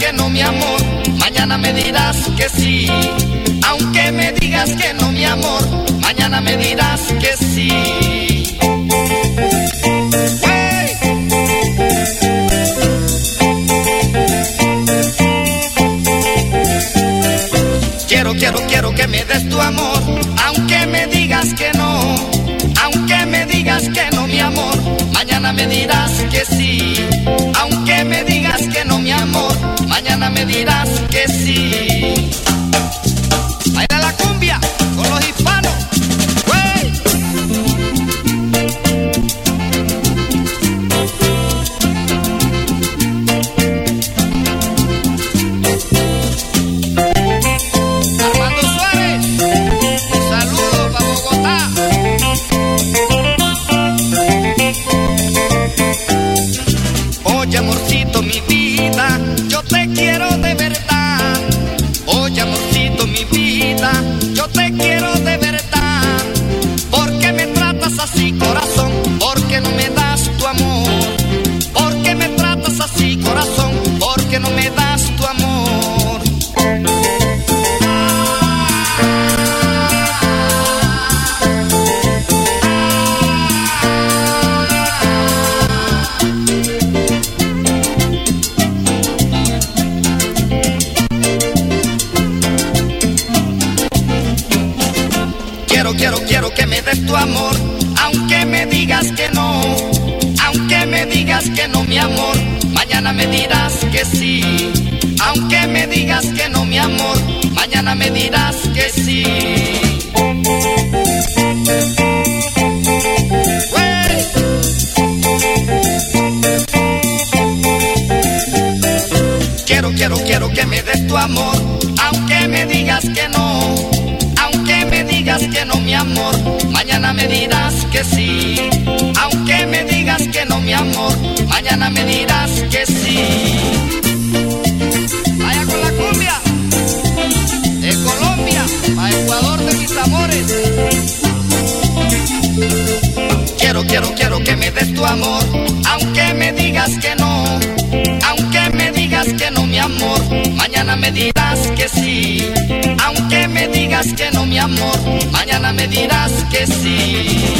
que no, mi amor, mañana me dirás que sí. Aunque me digas que no, mi amor, mañana me dirás que sí. Quiero, quiero, quiero que me des tu amor, aunque me digas que no, aunque me digas que no, mi amor, mañana me dirás que sí, aunque mañana me dirás quiero, quiero que me des tu amor, aunque me digas que no, aunque me digas que no, mi amor, mañana me dirás que sí, aunque me digas que no, mi amor, mañana me dirás que sí. me dirás que sí, aunque me digas que no, mi amor, mañana me dirás que sí. Vaya con la cumbia, de Colombia, a Ecuador de mis amores. Quiero, quiero, quiero que me des tu amor, aunque me digas que no, aunque me digas que no, mi amor, mañana me dirás que sí mañana me dirás que sí.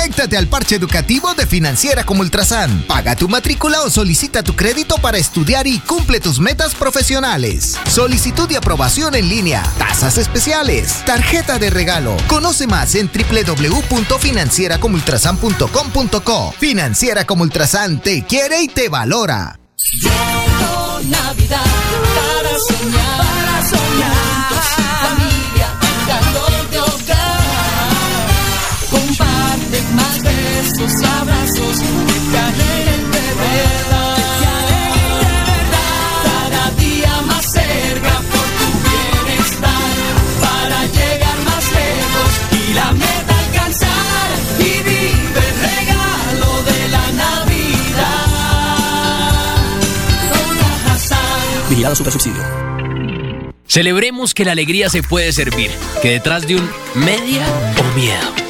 Conéctate al parche educativo de Financiera como Ultrasan. Paga tu matrícula o solicita tu crédito para estudiar y cumple tus metas profesionales. Solicitud y aprobación en línea. Tasas especiales. Tarjeta de regalo. Conoce más en www.financieracomultrasan.com.co. Financiera como Ultrasan te quiere y te valora. Navidad para soñar, para soñar. Besos y abrazos que alegren de verdad. Cada día más cerca por tu bienestar, para llegar más lejos y la meta alcanzar. Y vive el regalo de la Navidad. Vigilado Super Subsidio. Celebremos que la alegría se puede servir, que detrás de un media o miedo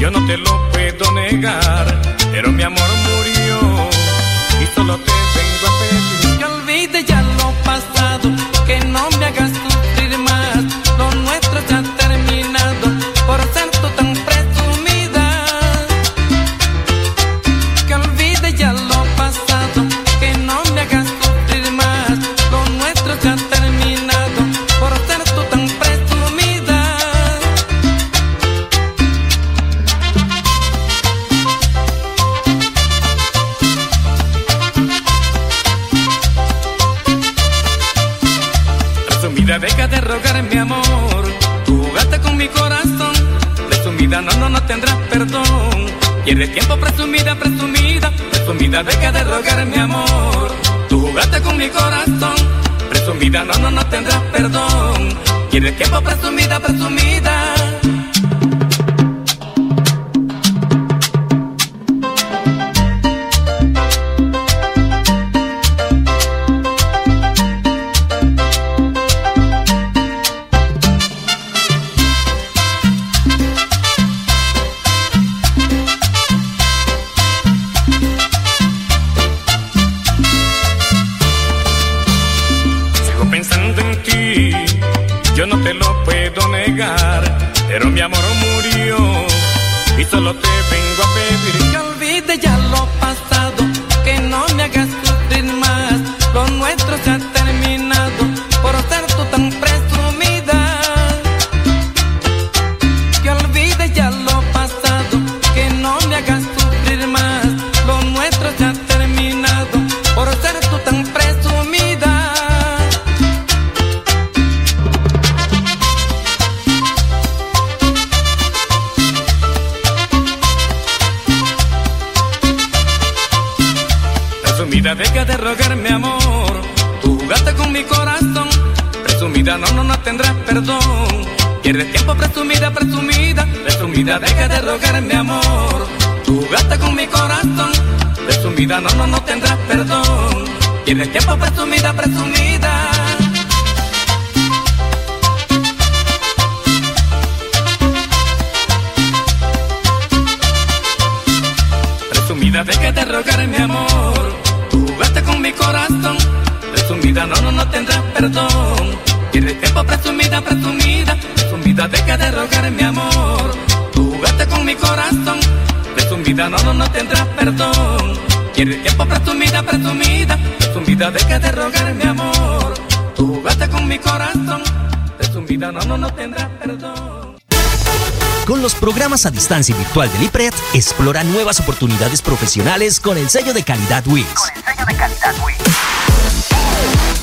yo no te lo puedo negar. perdón. Pierdes tiempo presumida, presumida, presumida, deja de rogar mi amor. Tú jugaste con mi corazón, presumida, no, no, no tendrás perdón. Quieres tiempo presumida, presumida. solo te corazón, presumida, no, no, no tendrás perdón. Tienes tiempo, presumida, presumida. Presumida de que te rogaré mi amor. Jugaste con mi corazón, presumida, no, no, no tendrás perdón. Tienes tiempo, presumida, presumida, presumida de que te rogaré mi amor. Tú jugaste con mi corazón, presumida, no, no, no tendrás perdón. Tienes tiempo, presumida, presumida, presumida de que te rogaré mi amor. Tú jugaste con mi corazón, presumida, no, no, no tendrás perdón. Con los programas a distancia y virtual del IPRED, explora nuevas oportunidades profesionales con el sello de calidad WIS.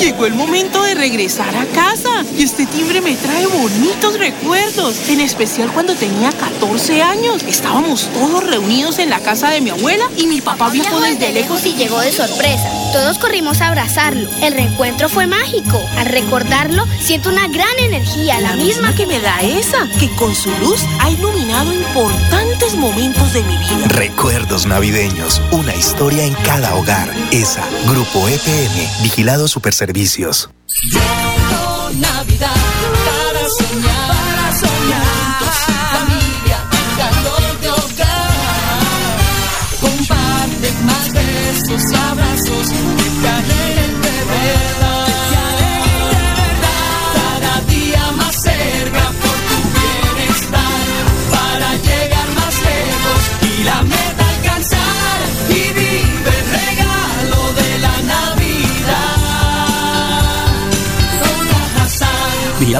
Llegó el momento de regresar a casa y este timbre me trae bonitos recuerdos, en especial cuando tenía 14 años. Estábamos todos reunidos en la casa de mi abuela y mi papá viajó desde lejos y llegó de sorpresa. Todos corrimos a abrazarlo. El reencuentro fue mágico. Al recordarlo, siento una gran energía, la, misma que me da esa, que con su luz ha iluminado importantes momentos de mi vida. Recuerdos navideños, una historia en cada hogar. ESA, Grupo EPM, Vigilado Superservicios. Llegó Navidad para soñar.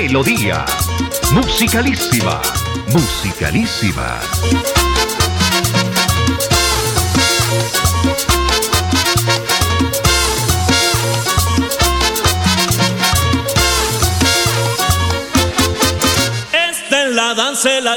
Melodía. Musicalísima. Musicalísima. Esta es la danza de la.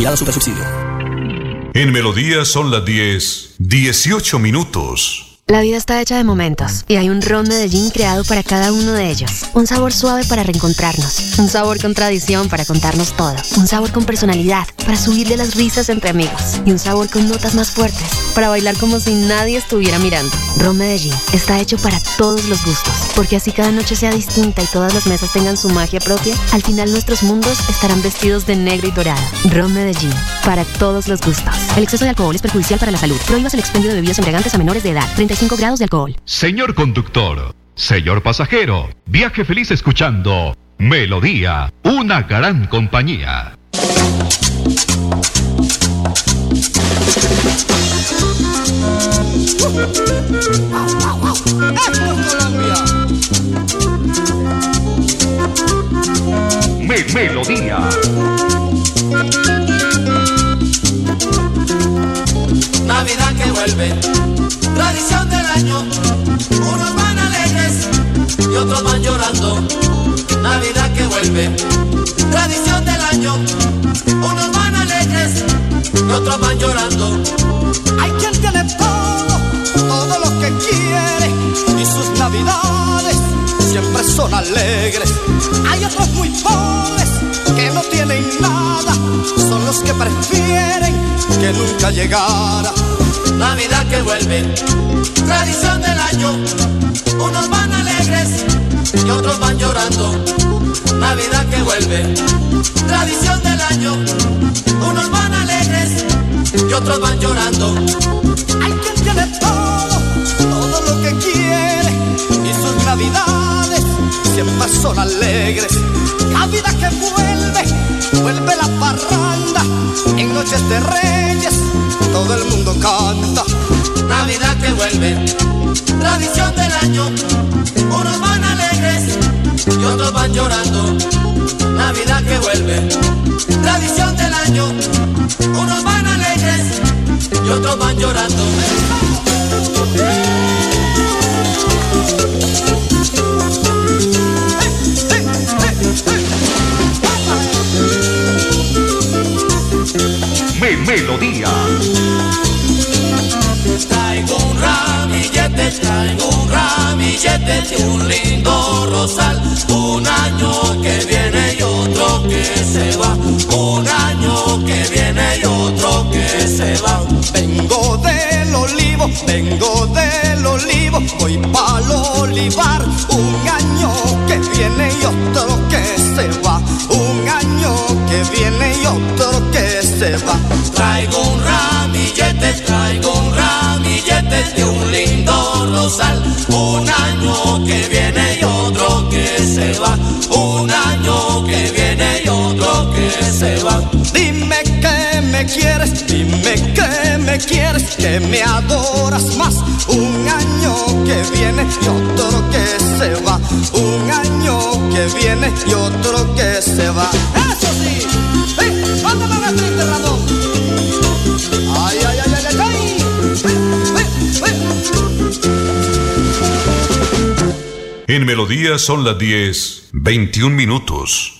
Vigilado Supersubsidio. En Melodía son las 10, 18 minutos. La vida está hecha de momentos y hay un ron Medellín creado para cada uno de ellos. Un sabor suave para reencontrarnos, un sabor con tradición para contarnos todo, un sabor con personalidad para subirle las risas entre amigos y un sabor con notas más fuertes para bailar como si nadie estuviera mirando. Ron Medellín está hecho para todos los gustos, porque así cada noche sea distinta y todas las mesas tengan su magia propia, al final nuestros mundos estarán vestidos de negro y dorado. Ron Medellín, para todos los gustos. El exceso de alcohol es perjudicial para la salud. Prohíbas el expendio de bebidas embriagantes a menores de edad. 35 grados de alcohol. Señor conductor, señor pasajero, viaje feliz escuchando Melodía, una gran compañía. Me Melodía. Navidad que vuelve, tradición del año. Unos van alegres y otros van llorando. Navidad que vuelve, tradición del año. Unos van alegres y otros van llorando. Hay quien tiene todo, navidades siempre son alegres. Hay otros muy pobres que no tienen nada, son los que prefieren que nunca llegara. Navidad que vuelve, tradición del año. Unos van alegres y otros van llorando. Navidad que vuelve, tradición del año. Unos van alegres y otros van llorando. Hay quien tiene todo, todo lo que quiere navidades siempre son alegres. Navidad que vuelve, vuelve la parranda en noches de reyes, todo el mundo canta. Navidad que vuelve, tradición del año. Unos van alegres y otros van llorando. Navidad que vuelve, tradición del año. Unos van alegres y otros van llorando. Melodía. Traigo un ramillete, traigo un ramillete de un lindo rosal. Un año que viene y otro que se va. Un año que viene y otro que se va. Vengo del olivo, vengo del olivo, voy pa'l olivar. Un año que viene y otro que se va. Un año que viene y otro que se va. Traigo un ramillete, traigo un ramillete de un lindo rosal. Un año que viene y otro que se va. Un año que viene y otro que se va. Dime que me quieres, dime que me quieres, que me adoras más. Un año que viene y otro que se va. Un año que viene y otro que se va. En Melodía son las 10, 21 minutos.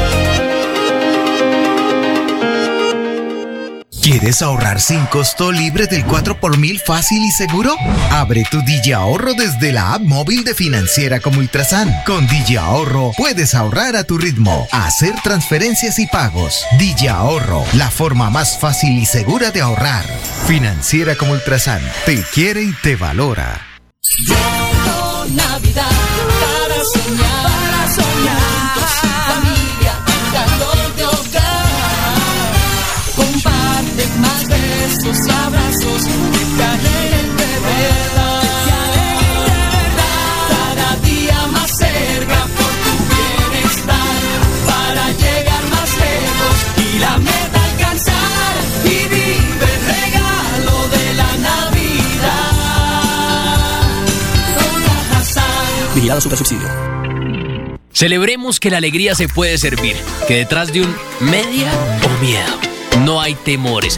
¿Quieres ahorrar sin costo libre del 4 por mil fácil y seguro? Abre tu Digi Ahorro desde la app móvil de Financiera como Ultrasan. Con Digi Ahorro puedes ahorrar a tu ritmo, hacer transferencias y pagos. Digi Ahorro, la forma más fácil y segura de ahorrar. Financiera como Ultrasan, te quiere y te valora. Navidad para soñar, para soñar. Vigilado Supersubsidio. Celebremos que la alegría se puede servir, que detrás de un media o miedo no hay temores,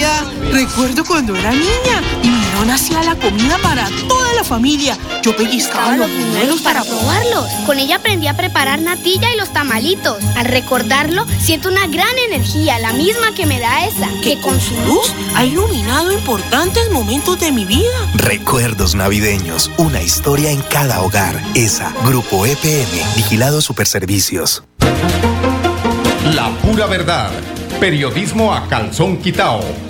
Navidad. Recuerdo cuando era niña y mi nona hacía la comida para toda la familia. Yo pellizcaba los buñuelos para probarlos. Con ella aprendí a preparar natilla y los tamalitos. Al recordarlo, siento una gran energía, la misma que me da esa. que con su luz ha iluminado importantes momentos de mi vida. Recuerdos navideños. Una historia en cada hogar. ESA, Grupo EPM, Vigilado Superservicios. La pura verdad. Periodismo a calzón quitao.